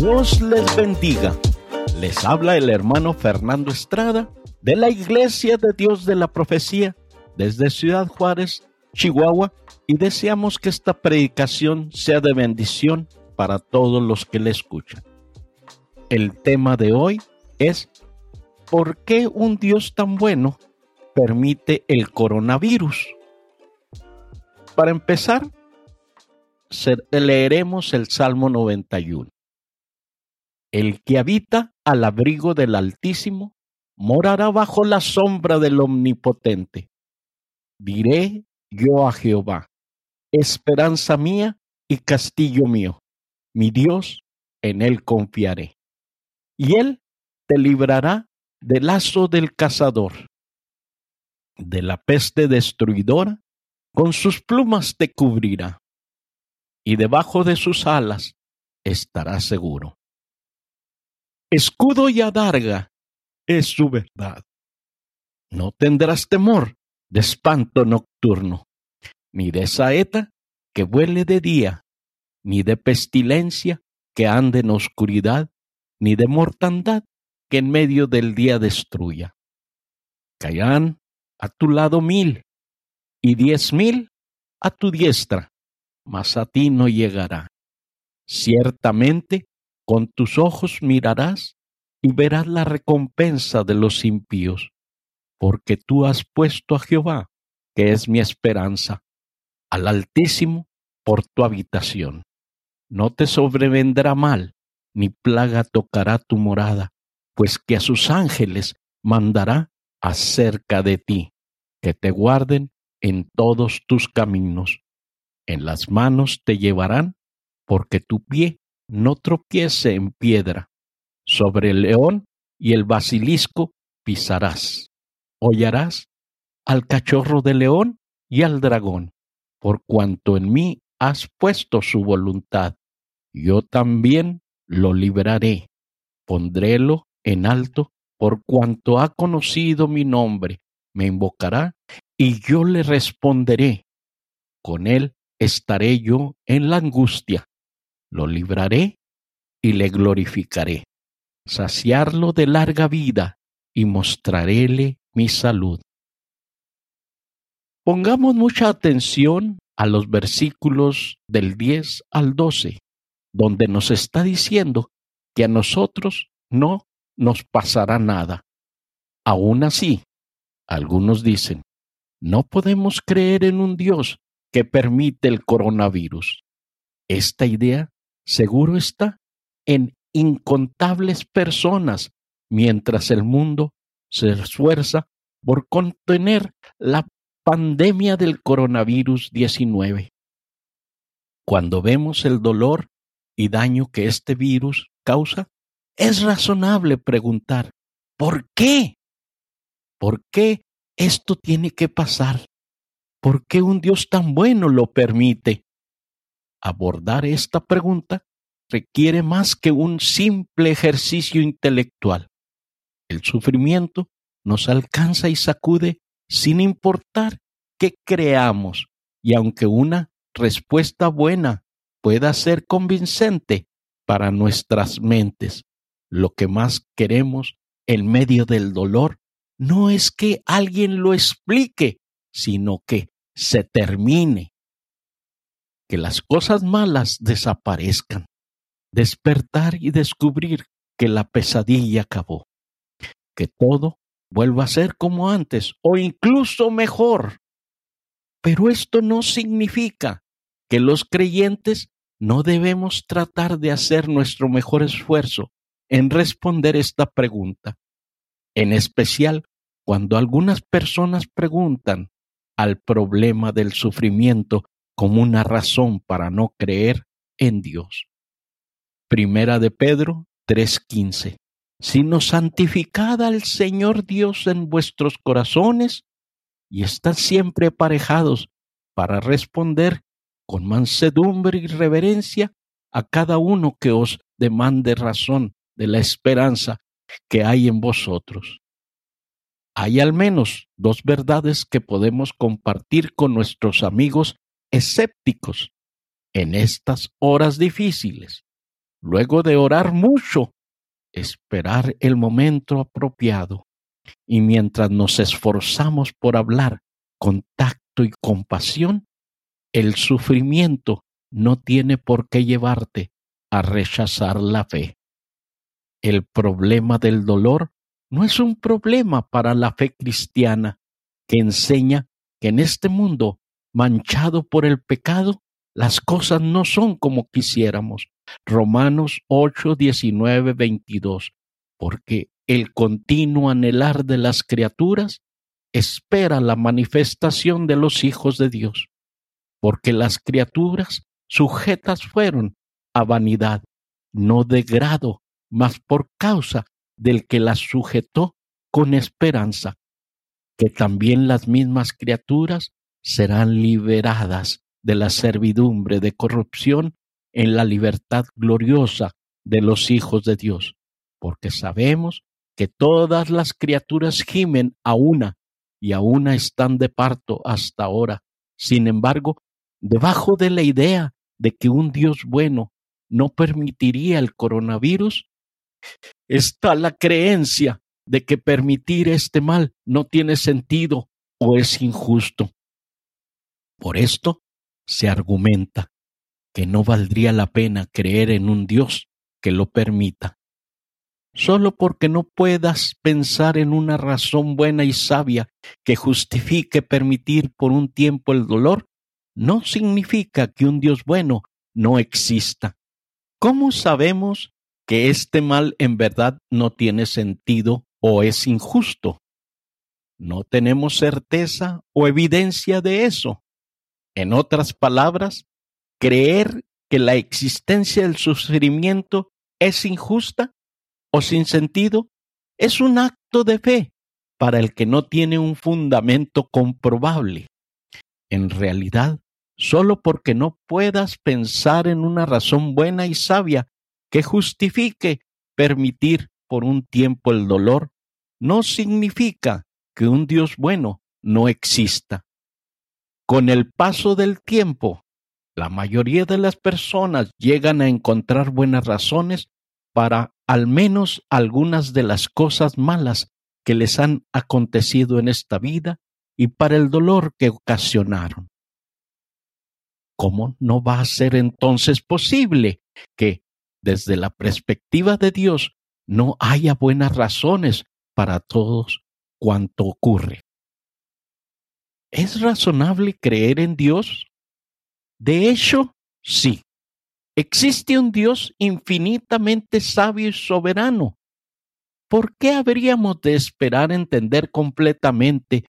Dios les bendiga. Les habla el hermano Fernando Estrada de la Iglesia de Dios de la Profecía desde Ciudad Juárez, Chihuahua, y deseamos que esta predicación sea de bendición para todos los que le escuchan. El tema de hoy es ¿por qué un Dios tan bueno permite el coronavirus? Para empezar, leeremos el Salmo 91. El que habita al abrigo del Altísimo morará bajo la sombra del Omnipotente. Diré yo a Jehová, esperanza mía y castillo mío, mi Dios, en él confiaré. Y él te librará del lazo del cazador, de la peste destruidora, con sus plumas te cubrirá, y debajo de sus alas estarás seguro. Escudo y adarga es su verdad. No tendrás temor de espanto nocturno, ni de saeta que vuele de día, ni de pestilencia que ande en oscuridad, ni de mortandad que en medio del día destruya. Caerán a tu lado mil y diez mil a tu diestra, mas a ti no llegará. Ciertamente con tus ojos mirarás y verás la recompensa de los impíos, porque tú has puesto a Jehová, que es mi esperanza, al Altísimo por tu habitación. No te sobrevendrá mal, ni plaga tocará tu morada, pues que a sus ángeles mandará acerca de ti, que te guarden en todos tus caminos. En las manos te llevarán, porque tu pie no tropiece en piedra. Sobre el león y el basilisco pisarás. Hollarás al cachorro de león y al dragón, por cuanto en mí has puesto su voluntad. Yo también lo libraré. Pondrélo en alto por cuanto ha conocido mi nombre. Me invocará y yo le responderé. Con él estaré yo en la angustia lo libraré y le glorificaré, saciarlo de larga vida y mostraréle mi salud. Pongamos mucha atención a los versículos del 10 al 12, donde nos está diciendo que a nosotros no nos pasará nada. Aún así, algunos dicen, no podemos creer en un Dios que permite el coronavirus. Esta idea seguro está en incontables personas, mientras el mundo se esfuerza por contener la pandemia del coronavirus 19. Cuando vemos el dolor y daño que este virus causa, es razonable preguntar, ¿por qué? ¿Por qué esto tiene que pasar? ¿Por qué un Dios tan bueno lo permite? Abordar esta pregunta requiere más que un simple ejercicio intelectual. El sufrimiento nos alcanza y sacude sin importar qué creamos, y aunque una respuesta buena pueda ser convincente para nuestras mentes, lo que más queremos en medio del dolor no es que alguien lo explique, sino que se termine que las cosas malas desaparezcan, despertar y descubrir que la pesadilla acabó, que todo vuelva a ser como antes o incluso mejor. Pero esto no significa que los creyentes no debemos tratar de hacer nuestro mejor esfuerzo en responder esta pregunta, en especial cuando algunas personas preguntan al problema del sufrimiento como una razón para no creer en Dios. Primera de Pedro 3:15. Sino santificad al Señor Dios en vuestros corazones y estad siempre aparejados para responder con mansedumbre y reverencia a cada uno que os demande razón de la esperanza que hay en vosotros. Hay al menos dos verdades que podemos compartir con nuestros amigos escépticos en estas horas difíciles. luego de orar mucho, esperar el momento apropiado. Y mientras nos esforzamos por hablar con tacto y compasión, el sufrimiento no tiene por qué llevarte a rechazar la fe. El problema del dolor no es un problema para la fe cristiana que enseña que en este mundo manchado por el pecado, las cosas no son como quisiéramos. Romanos 8, 19, 22. Porque el continuo anhelar de las criaturas espera la manifestación de los hijos de Dios. Porque las criaturas sujetas fueron a vanidad, no de grado, mas por causa del que las sujetó con esperanza, que también las mismas criaturas serán liberadas de la servidumbre de corrupción en la libertad gloriosa de los hijos de Dios, porque sabemos que todas las criaturas gimen a una y a una están de parto hasta ahora. Sin embargo, debajo de la idea de que un Dios bueno no permitiría el coronavirus, está la creencia de que permitir este mal no tiene sentido o es injusto. Por esto se argumenta que no valdría la pena creer en un Dios que lo permita. Solo porque no puedas pensar en una razón buena y sabia que justifique permitir por un tiempo el dolor, no significa que un Dios bueno no exista. ¿Cómo sabemos que este mal en verdad no tiene sentido o es injusto? No tenemos certeza o evidencia de eso. En otras palabras, creer que la existencia del sufrimiento es injusta o sin sentido es un acto de fe para el que no tiene un fundamento comprobable. En realidad, solo porque no puedas pensar en una razón buena y sabia que justifique permitir por un tiempo el dolor, no significa que un Dios bueno no exista. Con el paso del tiempo, la mayoría de las personas llegan a encontrar buenas razones para al menos algunas de las cosas malas que les han acontecido en esta vida y para el dolor que ocasionaron. ¿cómo no va a ser entonces posible que, desde la perspectiva de Dios, no haya buenas razones para todos cuanto ocurre? ¿Es razonable creer en Dios? De hecho, sí. Existe un Dios infinitamente sabio y soberano. ¿Por qué habríamos de esperar entender completamente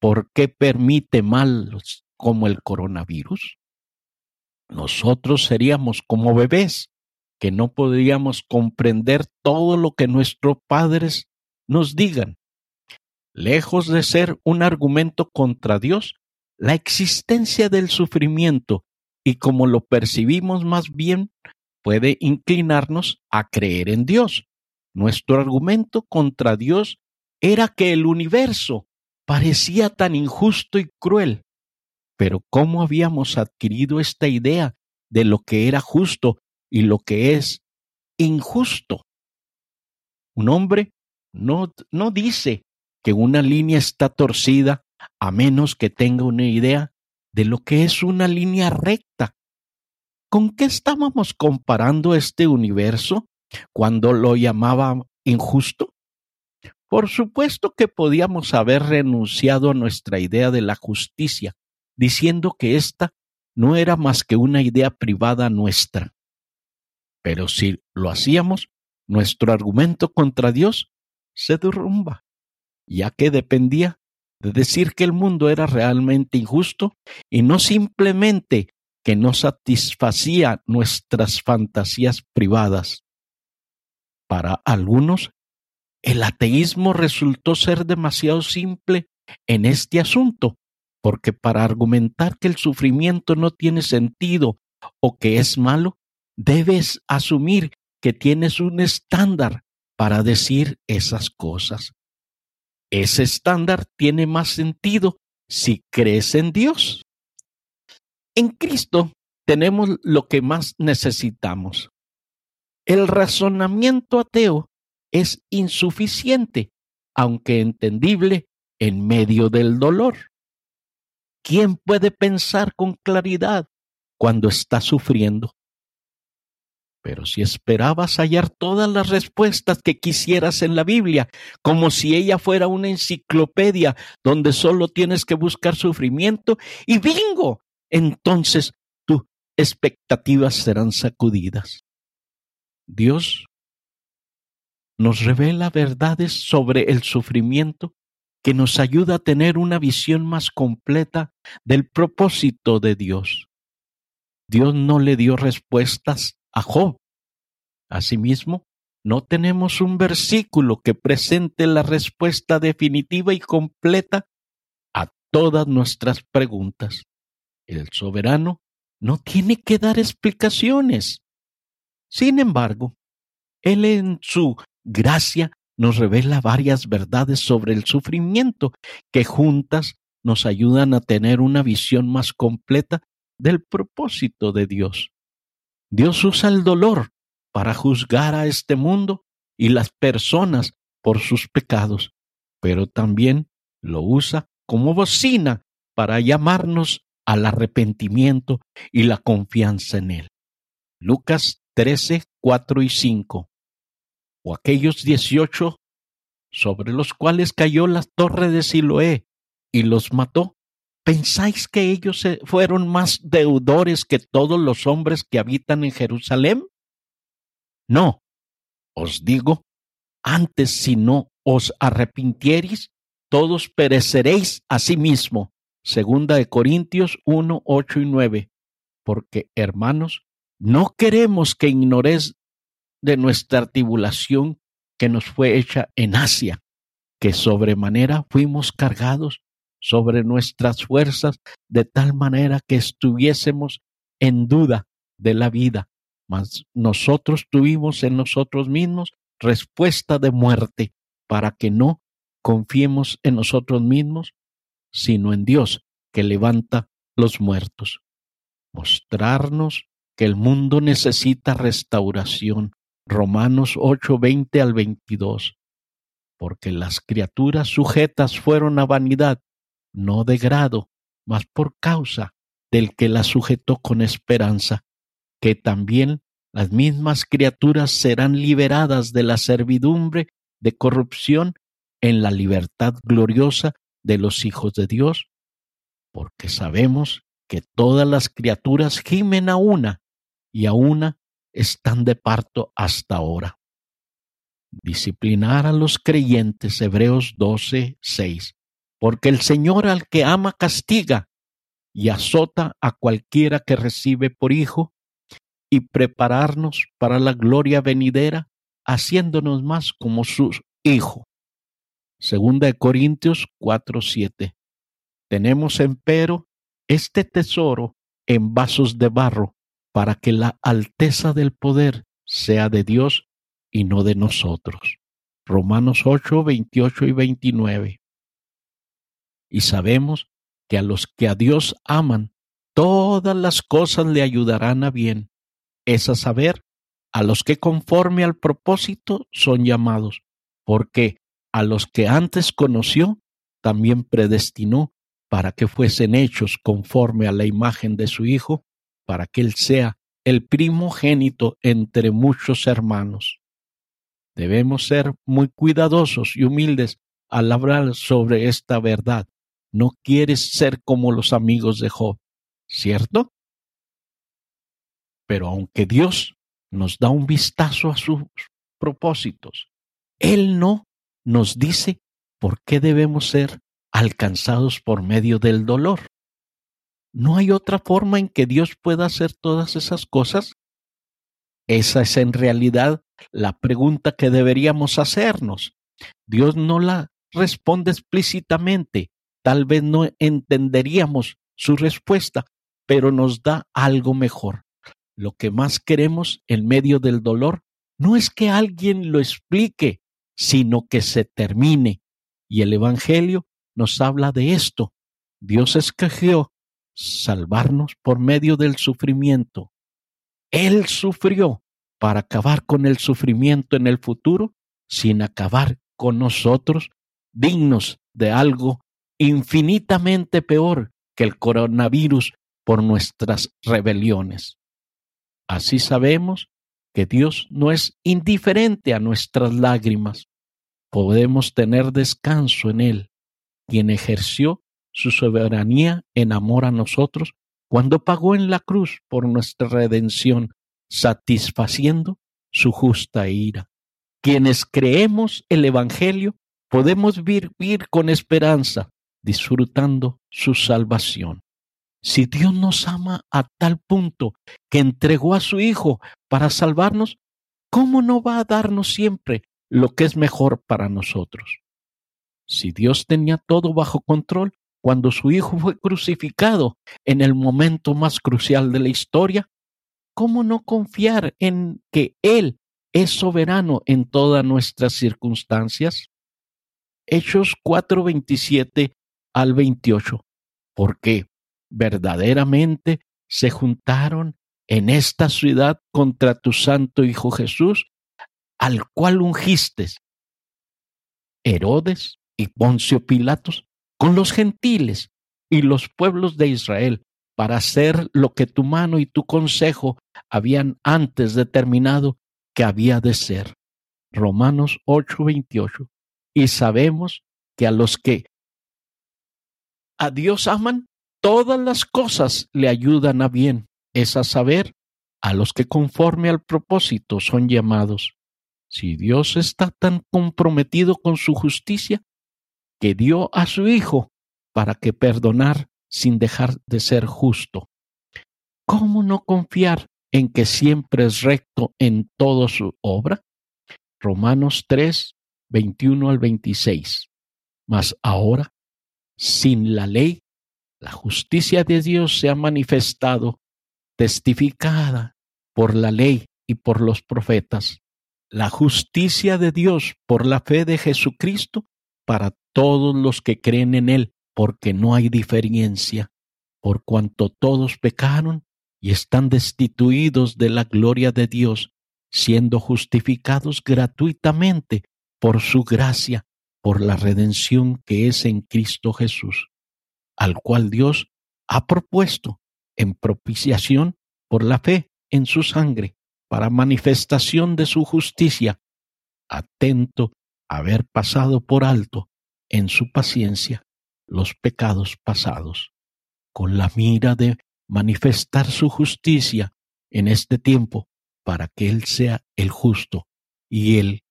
por qué permite males como el coronavirus? nosotros seríamos como bebés que no podríamos comprender todo lo que nuestros padres nos digan. Lejos de ser un argumento contra Dios, la existencia del sufrimiento y como lo percibimos más bien puede inclinarnos a creer en Dios. Nuestro argumento contra Dios era que el universo parecía tan injusto y cruel pero ¿cómo habíamos adquirido esta idea de lo que era justo y lo que es injusto? Un hombre no, no dice que una línea está torcida a menos que tenga una idea de lo que es una línea recta. ¿Con qué estábamos comparando este universo cuando lo llamaba injusto? Por supuesto que podíamos haber renunciado a nuestra idea de la justicia diciendo que ésta no era más que una idea privada nuestra. Pero si lo hacíamos, nuestro argumento contra Dios se derrumba, ya que dependía de decir que el mundo era realmente injusto y no simplemente que no satisfacía nuestras fantasías privadas. Para algunos, el ateísmo resultó ser demasiado simple en este asunto porque para argumentar que el sufrimiento no tiene sentido o que es malo, debes asumir que tienes un estándar para decir esas cosas. Ese estándar tiene más sentido si crees en Dios. En Cristo tenemos lo que más necesitamos. El razonamiento ateo es insuficiente, aunque entendible en medio del dolor. ¿Quién puede pensar con claridad cuando está sufriendo? Pero si esperabas hallar todas las respuestas que quisieras en la Biblia, como si ella fuera una enciclopedia donde solo tienes que buscar sufrimiento y bingo, entonces tus expectativas serán sacudidas. Dios nos revela verdades sobre el sufrimiento que nos ayuda a tener una visión más completa del propósito de Dios. Dios no le dio respuestas Asimismo, no tenemos un versículo que presente la respuesta definitiva y completa a todas nuestras preguntas. El soberano no tiene que dar explicaciones. Sin embargo, Él en su gracia nos revela varias verdades sobre el sufrimiento que juntas nos ayudan a tener una visión más completa del propósito de Dios. Dios usa el dolor para juzgar a este mundo y las personas por sus pecados, pero también lo usa como bocina para llamarnos al arrepentimiento y la confianza en Él. Lucas 13, 4 y 5. O aquellos dieciocho sobre los cuales cayó la torre de Siloé y los mató, ¿Pensáis que ellos fueron más deudores que todos los hombres que habitan en Jerusalén? No, os digo, antes si no os arrepintiereis, todos pereceréis a sí mismo. Segunda de Corintios 1, 8 y 9. Porque, hermanos, no queremos que ignores de nuestra tribulación que nos fue hecha en Asia, que sobremanera fuimos cargados sobre nuestras fuerzas de tal manera que estuviésemos en duda de la vida, mas nosotros tuvimos en nosotros mismos respuesta de muerte para que no confiemos en nosotros mismos, sino en Dios que levanta los muertos. Mostrarnos que el mundo necesita restauración. Romanos 8, 20 al 22. Porque las criaturas sujetas fueron a vanidad, no de grado, mas por causa del que la sujetó con esperanza, que también las mismas criaturas serán liberadas de la servidumbre de corrupción en la libertad gloriosa de los hijos de Dios, porque sabemos que todas las criaturas gimen a una y a una están de parto hasta ahora. Disciplinar a los creyentes, Hebreos 12, 6 porque el Señor al que ama castiga y azota a cualquiera que recibe por hijo, y prepararnos para la gloria venidera, haciéndonos más como su Hijo. Segunda de Corintios 4:7. Tenemos empero este tesoro en vasos de barro, para que la alteza del poder sea de Dios y no de nosotros. Romanos 8, 28 y 29 y sabemos que a los que a Dios aman, todas las cosas le ayudarán a bien. Es a saber, a los que conforme al propósito son llamados, porque a los que antes conoció, también predestinó para que fuesen hechos conforme a la imagen de su Hijo, para que Él sea el primogénito entre muchos hermanos. Debemos ser muy cuidadosos y humildes al hablar sobre esta verdad, no quieres ser como los amigos de Job, ¿cierto? Pero aunque Dios nos da un vistazo a sus propósitos, Él no nos dice por qué debemos ser alcanzados por medio del dolor. ¿No hay otra forma en que Dios pueda hacer todas esas cosas? Esa es en realidad la pregunta que deberíamos hacernos. Dios no la responde explícitamente, Tal vez no entenderíamos su respuesta, pero nos da algo mejor. Lo que más queremos en medio del dolor no es que alguien lo explique, sino que se termine. Y el Evangelio nos habla de esto. Dios escogió salvarnos por medio del sufrimiento. Él sufrió para acabar con el sufrimiento en el futuro, sin acabar con nosotros, dignos de algo infinitamente peor que el coronavirus por nuestras rebeliones. Así sabemos que Dios no es indiferente a nuestras lágrimas. Podemos tener descanso en Él, quien ejerció su soberanía en amor a nosotros cuando pagó en la cruz por nuestra redención, satisfaciendo su justa ira. Quienes creemos el Evangelio podemos vivir con esperanza, disfrutando su salvación. Si Dios nos ama a tal punto que entregó a su Hijo para salvarnos, ¿cómo no va a darnos siempre lo que es mejor para nosotros? Si Dios tenía todo bajo control cuando su Hijo fue crucificado en el momento más crucial de la historia, ¿cómo no confiar en que Él es soberano en todas nuestras circunstancias? Hechos 4:27 al 28. ¿Por qué? verdaderamente se juntaron en esta ciudad contra tu santo Hijo Jesús, al cual ungiste Herodes y Poncio Pilatos con los gentiles y los pueblos de Israel para hacer lo que tu mano y tu consejo habían antes determinado que había de ser. Romanos 8:28. Y sabemos que a los que a Dios aman, todas las cosas le ayudan a bien, es a saber, a los que conforme al propósito son llamados. Si Dios está tan comprometido con su justicia, que dio a su Hijo para que perdonar sin dejar de ser justo. ¿Cómo no confiar en que siempre es recto en toda su obra? Romanos 3, 21 al 26. Mas ahora, sin la ley, la justicia de Dios se ha manifestado, testificada por la ley y por los profetas. La justicia de Dios por la fe de Jesucristo para todos los que creen en Él, porque no hay diferencia, por cuanto todos pecaron y están destituidos de la gloria de Dios, siendo justificados gratuitamente por su gracia, por la redención que es en Cristo Jesús al cual Dios ha propuesto en propiciación por la fe en su sangre para manifestación de su justicia, atento a haber pasado por alto en su paciencia los pecados pasados, con la mira de manifestar su justicia en este tiempo para que Él sea el justo y el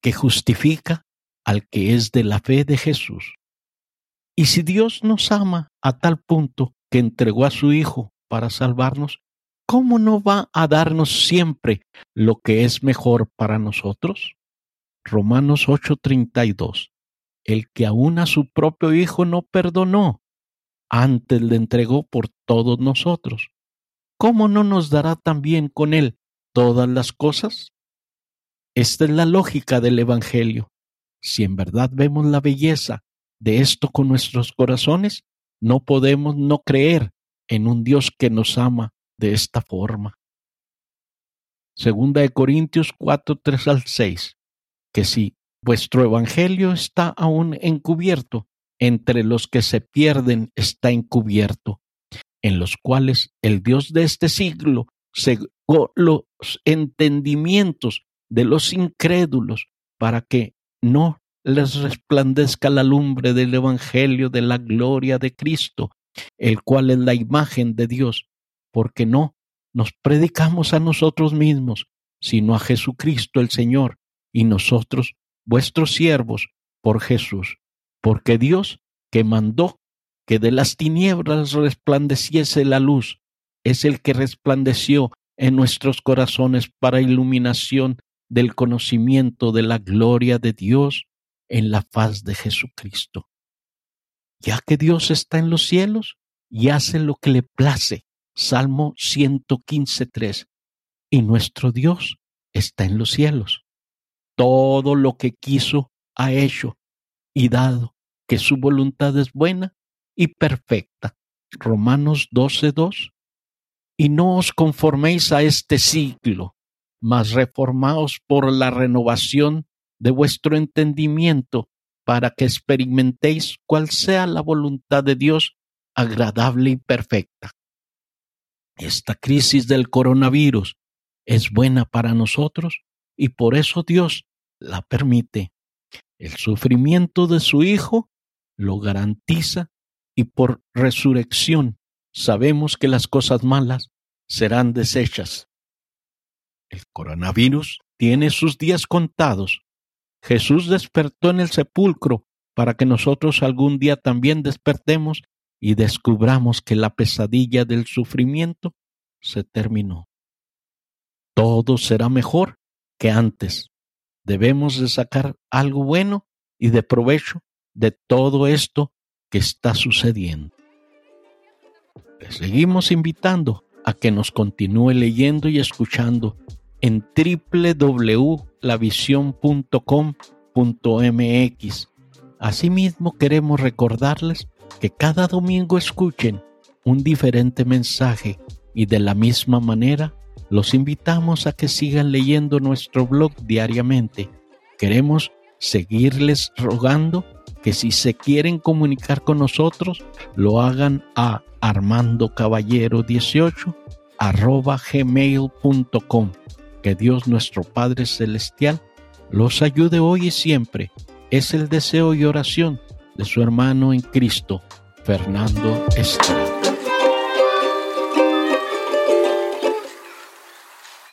que justifica al que es de la fe de Jesús. Y si Dios nos ama a tal punto que entregó a su Hijo para salvarnos, ¿cómo no va a darnos siempre lo que es mejor para nosotros? Romanos 8:32. El que aún a su propio Hijo no perdonó, antes le entregó por todos nosotros. ¿Cómo no nos dará también con Él todas las cosas? Esta es la lógica del Evangelio. Si en verdad vemos la belleza de esto con nuestros corazones, no podemos no creer en un Dios que nos ama de esta forma. Segunda de Corintios 4, 3 al 6, que si vuestro evangelio está aún encubierto, entre los que se pierden está encubierto, en los cuales el Dios de este siglo cegó los entendimientos de los incrédulos para que no les resplandezca la lumbre del Evangelio de la gloria de Cristo, el cual es la imagen de Dios, porque no nos predicamos a nosotros mismos, sino a Jesucristo el Señor, y nosotros, vuestros siervos, por Jesús, porque Dios, que mandó que de las tinieblas resplandeciese la luz, es el que resplandeció en nuestros corazones para iluminación del conocimiento de la gloria de Dios en la faz de Jesucristo. Ya que Dios está en los cielos y hace lo que le place. Salmo 115.3. Y nuestro Dios está en los cielos. Todo lo que quiso ha hecho y dado que su voluntad es buena y perfecta. Romanos 12.2. Y no os conforméis a este siglo, mas reformaos por la renovación de vuestro entendimiento, para que experimentéis cuál sea la voluntad de Dios agradable y perfecta. Esta crisis del coronavirus es buena para nosotros y por eso Dios la permite. El sufrimiento de su Hijo lo garantiza y por resurrección sabemos que las cosas malas serán deshechas. El coronavirus tiene sus días contados. Jesús despertó en el sepulcro para que nosotros algún día también despertemos y descubramos que la pesadilla del sufrimiento se terminó. Todo será mejor que antes. Debemos de sacar algo bueno y de provecho de todo esto que está sucediendo. Les seguimos invitando a que nos continúe leyendo y escuchando en www.lavision.com.mx. Asimismo, queremos recordarles que cada domingo escuchen un diferente mensaje y de la misma manera los invitamos a que sigan leyendo nuestro blog diariamente. Queremos seguirles rogando que si se quieren comunicar con nosotros, lo hagan a armandocaballero18 arroba gmail.com. Que Dios nuestro Padre Celestial los ayude hoy y siempre. Es el deseo y oración de su hermano en Cristo, Fernando Estrada.